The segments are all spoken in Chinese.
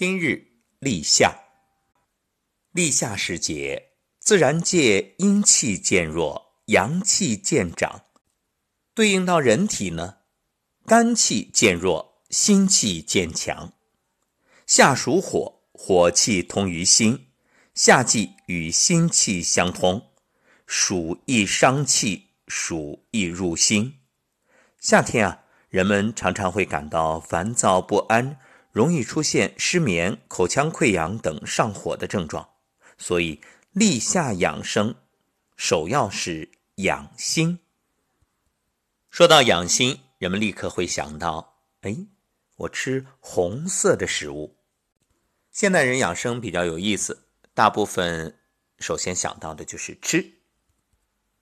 今日立夏，立夏时节，自然界阴气渐弱，阳气渐长，对应到人体呢，肝气渐弱，心气渐强。夏属火，火气通于心，夏季与心气相通，暑易伤气，暑易入心。夏天啊，人们常常会感到烦躁不安。容易出现失眠、口腔溃疡等上火的症状，所以立夏养生，首要是养心。说到养心，人们立刻会想到：哎，我吃红色的食物。现代人养生比较有意思，大部分首先想到的就是吃，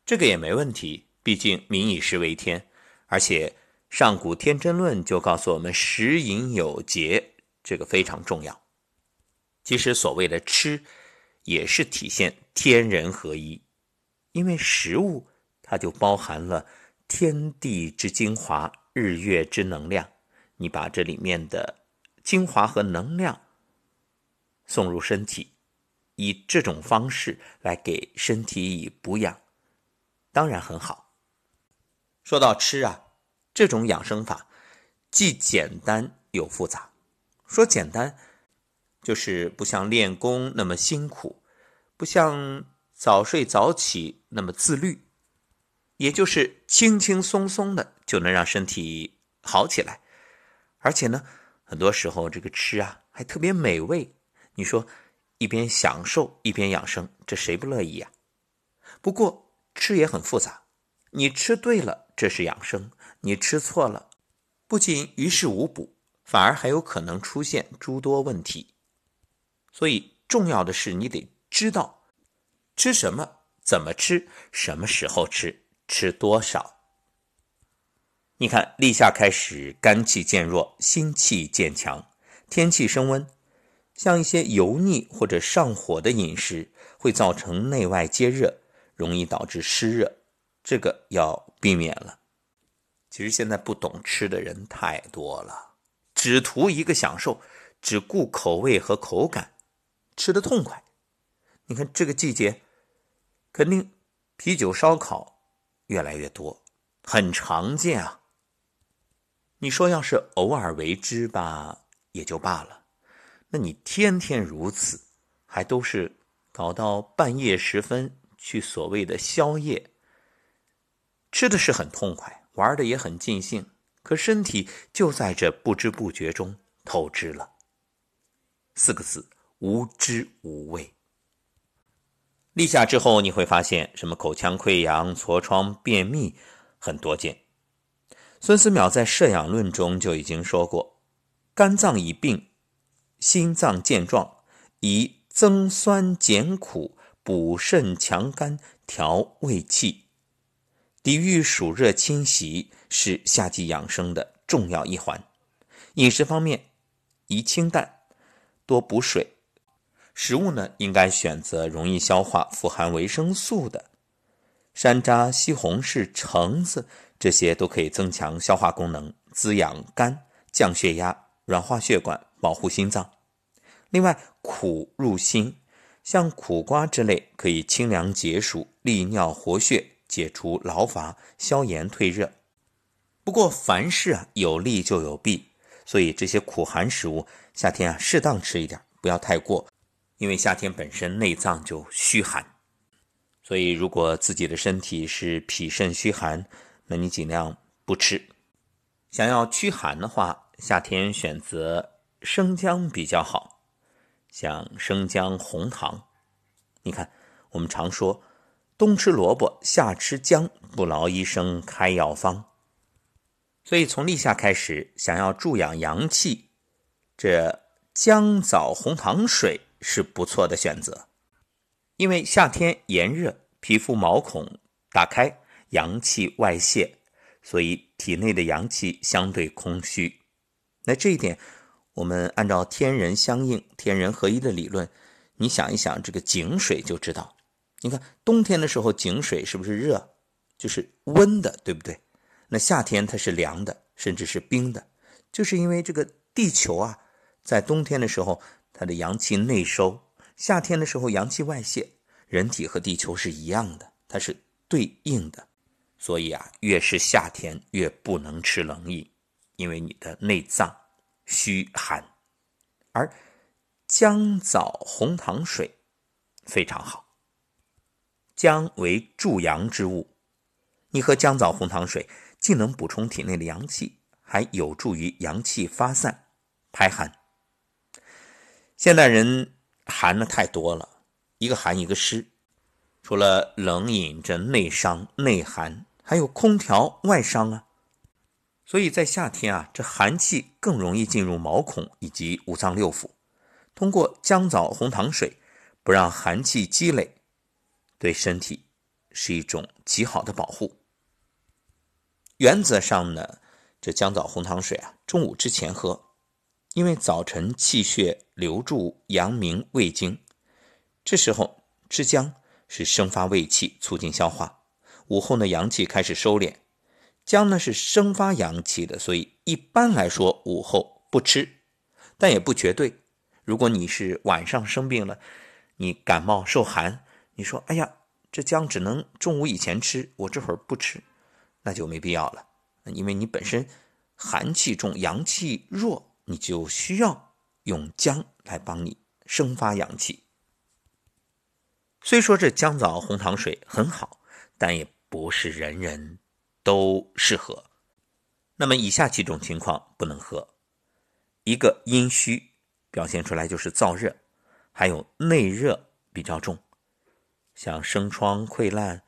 这个也没问题，毕竟民以食为天，而且。上古天真论就告诉我们，食饮有节，这个非常重要。其实所谓的吃，也是体现天人合一，因为食物它就包含了天地之精华、日月之能量。你把这里面的精华和能量送入身体，以这种方式来给身体以补养，当然很好。说到吃啊。这种养生法既简单又复杂。说简单，就是不像练功那么辛苦，不像早睡早起那么自律，也就是轻轻松松的就能让身体好起来。而且呢，很多时候这个吃啊还特别美味。你说一边享受一边养生，这谁不乐意呀？不过吃也很复杂，你吃对了，这是养生。你吃错了，不仅于事无补，反而还有可能出现诸多问题。所以，重要的是你得知道吃什么、怎么吃、什么时候吃、吃多少。你看，立夏开始，肝气渐弱，心气渐强，天气升温，像一些油腻或者上火的饮食，会造成内外皆热，容易导致湿热，这个要避免了。其实现在不懂吃的人太多了，只图一个享受，只顾口味和口感，吃的痛快。你看这个季节，肯定啤酒烧烤越来越多，很常见啊。你说要是偶尔为之吧，也就罢了。那你天天如此，还都是搞到半夜时分去所谓的宵夜，吃的是很痛快。玩的也很尽兴，可身体就在这不知不觉中透支了。四个字：无知无畏。立夏之后，你会发现什么口腔溃疡、痤疮、便秘很多见。孙思邈在《摄养论》中就已经说过：“肝脏已病，心脏健壮，以增酸减苦，补肾强肝，调胃气。”抵御暑热侵袭是夏季养生的重要一环。饮食方面，宜清淡，多补水。食物呢，应该选择容易消化、富含维生素的，山楂、西红柿、橙子这些都可以增强消化功能，滋养肝，降血压，软化血管，保护心脏。另外，苦入心，像苦瓜之类可以清凉解暑、利尿活血。解除劳乏、消炎退热。不过凡事啊有利就有弊，所以这些苦寒食物夏天啊适当吃一点，不要太过。因为夏天本身内脏就虚寒，所以如果自己的身体是脾肾虚寒，那你尽量不吃。想要驱寒的话，夏天选择生姜比较好，像生姜、红糖。你看，我们常说。冬吃萝卜，夏吃姜，不劳医生开药方。所以从立夏开始，想要助养阳气，这姜枣红糖水是不错的选择。因为夏天炎热，皮肤毛孔打开，阳气外泄，所以体内的阳气相对空虚。那这一点，我们按照天人相应、天人合一的理论，你想一想这个井水就知道。你看，冬天的时候井水是不是热？就是温的，对不对？那夏天它是凉的，甚至是冰的，就是因为这个地球啊，在冬天的时候，它的阳气内收；夏天的时候，阳气外泄。人体和地球是一样的，它是对应的。所以啊，越是夏天，越不能吃冷饮，因为你的内脏虚寒。而姜枣红糖水非常好。姜为助阳之物，你喝姜枣红糖水，既能补充体内的阳气，还有助于阳气发散、排寒。现代人寒的太多了，一个寒一个湿，除了冷饮这内伤内寒，还有空调外伤啊。所以在夏天啊，这寒气更容易进入毛孔以及五脏六腑。通过姜枣红糖水，不让寒气积累，对身体是一种极好的保护。原则上呢，这姜枣红糖水啊，中午之前喝。因为早晨气血流注阳明胃经，这时候吃姜是生发胃气，促进消化。午后呢，阳气开始收敛，姜呢是生发阳气的，所以一般来说午后不吃，但也不绝对。如果你是晚上生病了，你感冒受寒，你说哎呀，这姜只能中午以前吃，我这会儿不吃，那就没必要了，因为你本身寒气重，阳气弱。你就需要用姜来帮你生发阳气。虽说这姜枣红糖水很好，但也不是人人都适合。那么以下几种情况不能喝：一个阴虚，表现出来就是燥热，还有内热比较重，像生疮溃烂、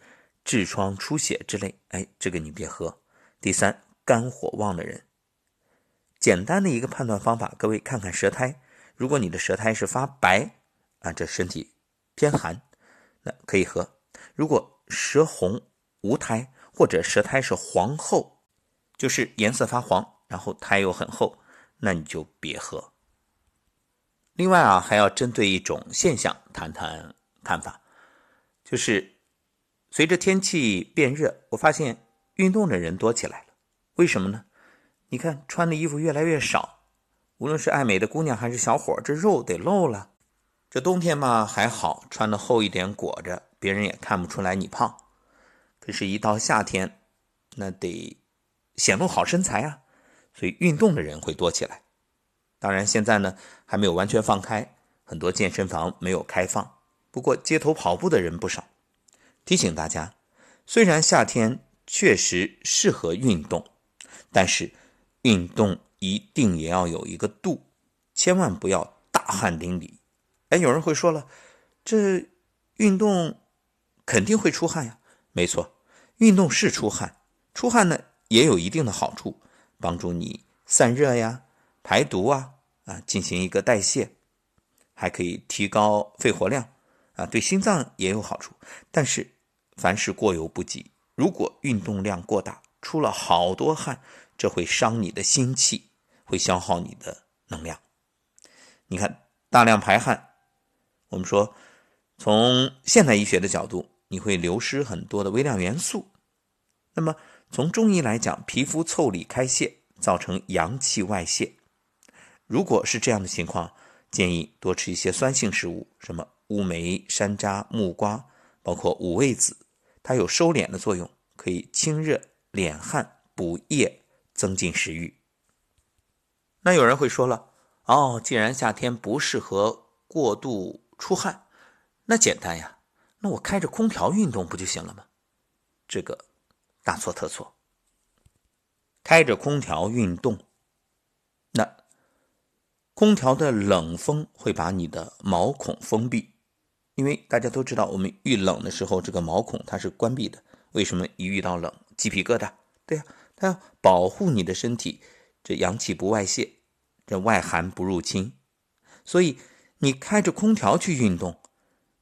痔疮出血之类，哎，这个你别喝。第三，肝火旺的人。简单的一个判断方法，各位看看舌苔。如果你的舌苔是发白啊，这身体偏寒，那可以喝；如果舌红无苔，或者舌苔是黄厚，就是颜色发黄，然后苔又很厚，那你就别喝。另外啊，还要针对一种现象谈谈看法，就是随着天气变热，我发现运动的人多起来了，为什么呢？你看穿的衣服越来越少，无论是爱美的姑娘还是小伙，这肉得露了。这冬天嘛还好，穿的厚一点裹着，别人也看不出来你胖。可是，一到夏天，那得显露好身材啊，所以运动的人会多起来。当然，现在呢还没有完全放开，很多健身房没有开放。不过，街头跑步的人不少。提醒大家，虽然夏天确实适合运动，但是。运动一定也要有一个度，千万不要大汗淋漓。哎，有人会说了，这运动肯定会出汗呀。没错，运动是出汗，出汗呢也有一定的好处，帮助你散热呀、排毒啊啊，进行一个代谢，还可以提高肺活量啊，对心脏也有好处。但是凡事过犹不及，如果运动量过大，出了好多汗。这会伤你的心气，会消耗你的能量。你看，大量排汗，我们说，从现代医学的角度，你会流失很多的微量元素。那么，从中医来讲，皮肤腠理开泄，造成阳气外泄。如果是这样的情况，建议多吃一些酸性食物，什么乌梅、山楂、木瓜，包括五味子，它有收敛的作用，可以清热敛汗、补液。增进食欲。那有人会说了，哦，既然夏天不适合过度出汗，那简单呀，那我开着空调运动不就行了吗？这个大错特错。开着空调运动，那空调的冷风会把你的毛孔封闭，因为大家都知道，我们遇冷的时候，这个毛孔它是关闭的。为什么一遇到冷，鸡皮疙瘩？对呀。它要保护你的身体，这阳气不外泄，这外寒不入侵。所以你开着空调去运动，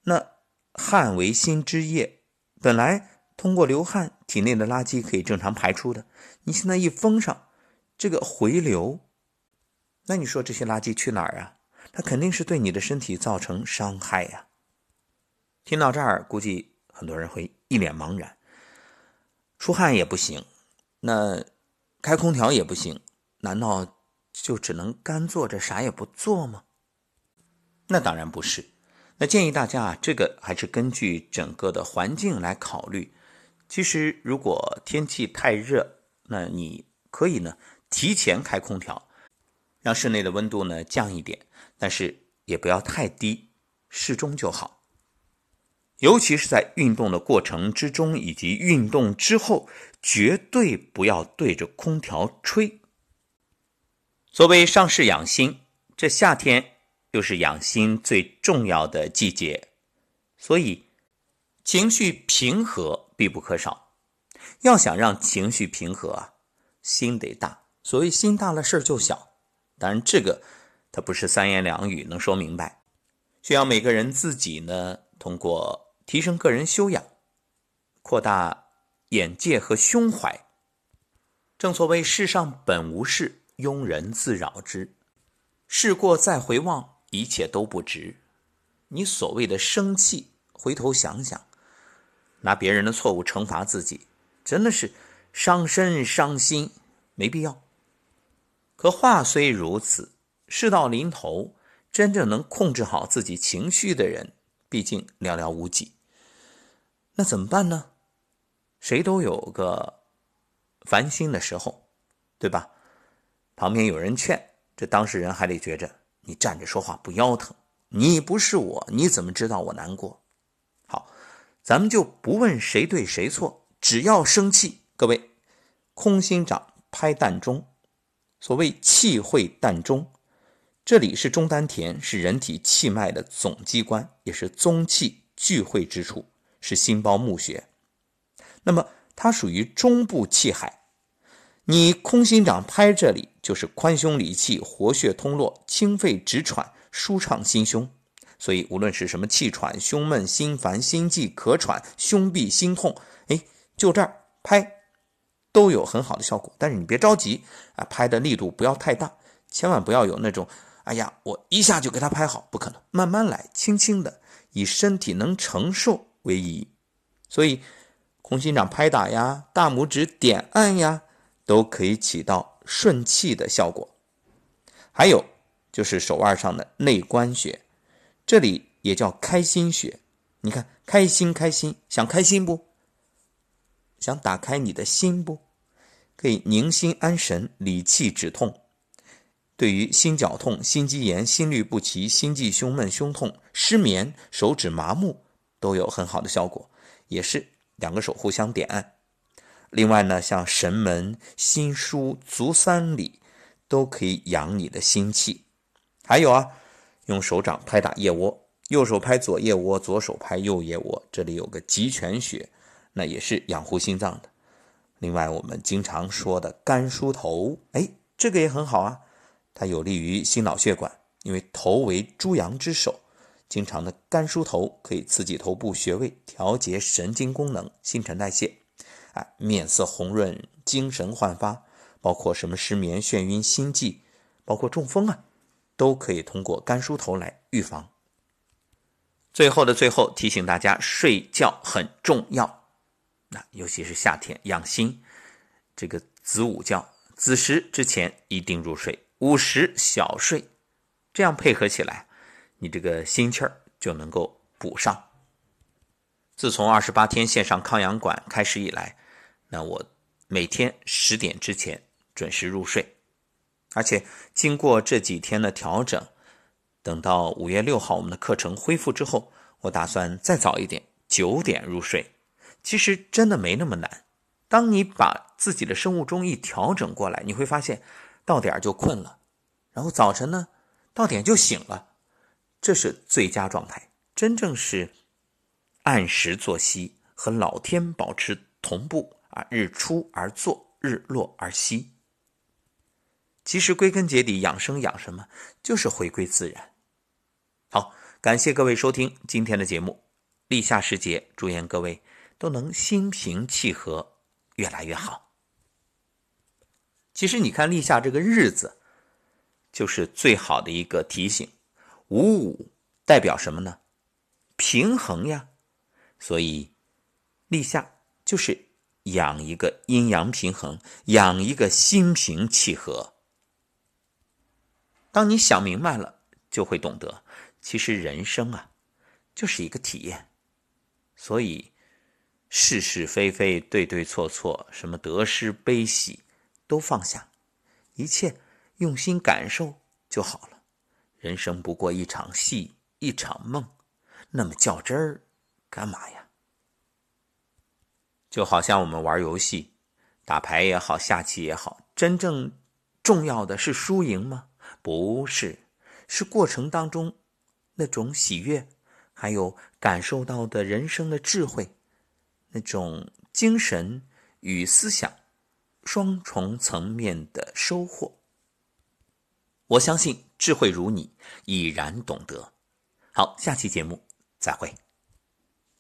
那汗为心之液，本来通过流汗，体内的垃圾可以正常排出的。你现在一封上，这个回流，那你说这些垃圾去哪儿啊？它肯定是对你的身体造成伤害呀。听到这儿，估计很多人会一脸茫然，出汗也不行。那开空调也不行，难道就只能干坐着啥也不做吗？那当然不是。那建议大家啊，这个还是根据整个的环境来考虑。其实如果天气太热，那你可以呢提前开空调，让室内的温度呢降一点，但是也不要太低，适中就好。尤其是在运动的过程之中以及运动之后，绝对不要对着空调吹。所谓上室养心，这夏天又是养心最重要的季节，所以情绪平和必不可少。要想让情绪平和啊，心得大。所谓心大了，事儿就小。当然，这个它不是三言两语能说明白，需要每个人自己呢，通过提升个人修养，扩大眼界和胸怀。正所谓世上本无事。庸人自扰之，事过再回望，一切都不值。你所谓的生气，回头想想，拿别人的错误惩罚自己，真的是伤身伤心，没必要。可话虽如此，事到临头，真正能控制好自己情绪的人，毕竟寥寥无几。那怎么办呢？谁都有个烦心的时候，对吧？旁边有人劝，这当事人还得觉着你站着说话不腰疼。你不是我，你怎么知道我难过？好，咱们就不问谁对谁错，只要生气。各位，空心掌拍膻中，所谓气会膻中，这里是中丹田，是人体气脉的总机关，也是宗气聚会之处，是心包募穴。那么它属于中部气海。你空心掌拍这里，就是宽胸理气、活血通络、清肺止喘、舒畅心胸。所以无论是什么气喘、胸闷、心烦、心悸、咳喘、胸痹、心痛，哎，就这儿拍都有很好的效果。但是你别着急啊，拍的力度不要太大，千万不要有那种哎呀，我一下就给他拍好，不可能，慢慢来，轻轻的，以身体能承受为宜。所以空心掌拍打呀，大拇指点按呀。都可以起到顺气的效果。还有就是手腕上的内关穴，这里也叫开心穴。你看，开心开心，想开心不？想打开你的心不？可以宁心安神、理气止痛。对于心绞痛、心肌炎、心律不齐、心悸、胸闷、胸痛、失眠、手指麻木，都有很好的效果。也是两个手互相点按。另外呢，像神门、心枢、足三里，都可以养你的心气。还有啊，用手掌拍打腋窝，右手拍左腋窝，左手拍右腋窝，这里有个极泉穴，那也是养护心脏的。另外，我们经常说的肝梳头，哎，这个也很好啊，它有利于心脑血管，因为头为诸阳之首，经常的干梳头可以刺激头部穴位，调节神经功能、新陈代谢。面色红润，精神焕发，包括什么失眠、眩晕、心悸，包括中风啊，都可以通过干梳头来预防。最后的最后，提醒大家，睡觉很重要，那尤其是夏天养心，这个子午觉，子时之前一定入睡，午时小睡，这样配合起来，你这个心气儿就能够补上。自从二十八天线上康养馆开始以来，那我每天十点之前准时入睡，而且经过这几天的调整，等到五月六号我们的课程恢复之后，我打算再早一点，九点入睡。其实真的没那么难，当你把自己的生物钟一调整过来，你会发现到点就困了，然后早晨呢到点就醒了，这是最佳状态，真正是按时作息，和老天保持同步。啊，日出而作，日落而息。其实归根结底，养生养什么，就是回归自然。好，感谢各位收听今天的节目。立夏时节，祝愿各位都能心平气和，越来越好。其实你看立夏这个日子，就是最好的一个提醒。五五代表什么呢？平衡呀。所以立夏就是。养一个阴阳平衡，养一个心平气和。当你想明白了，就会懂得，其实人生啊，就是一个体验。所以，是是非非、对对错错，什么得失悲喜，都放下，一切用心感受就好了。人生不过一场戏，一场梦，那么较真儿干嘛呀？就好像我们玩游戏，打牌也好，下棋也好，真正重要的是输赢吗？不是，是过程当中那种喜悦，还有感受到的人生的智慧，那种精神与思想双重层面的收获。我相信智慧如你，已然懂得。好，下期节目再会。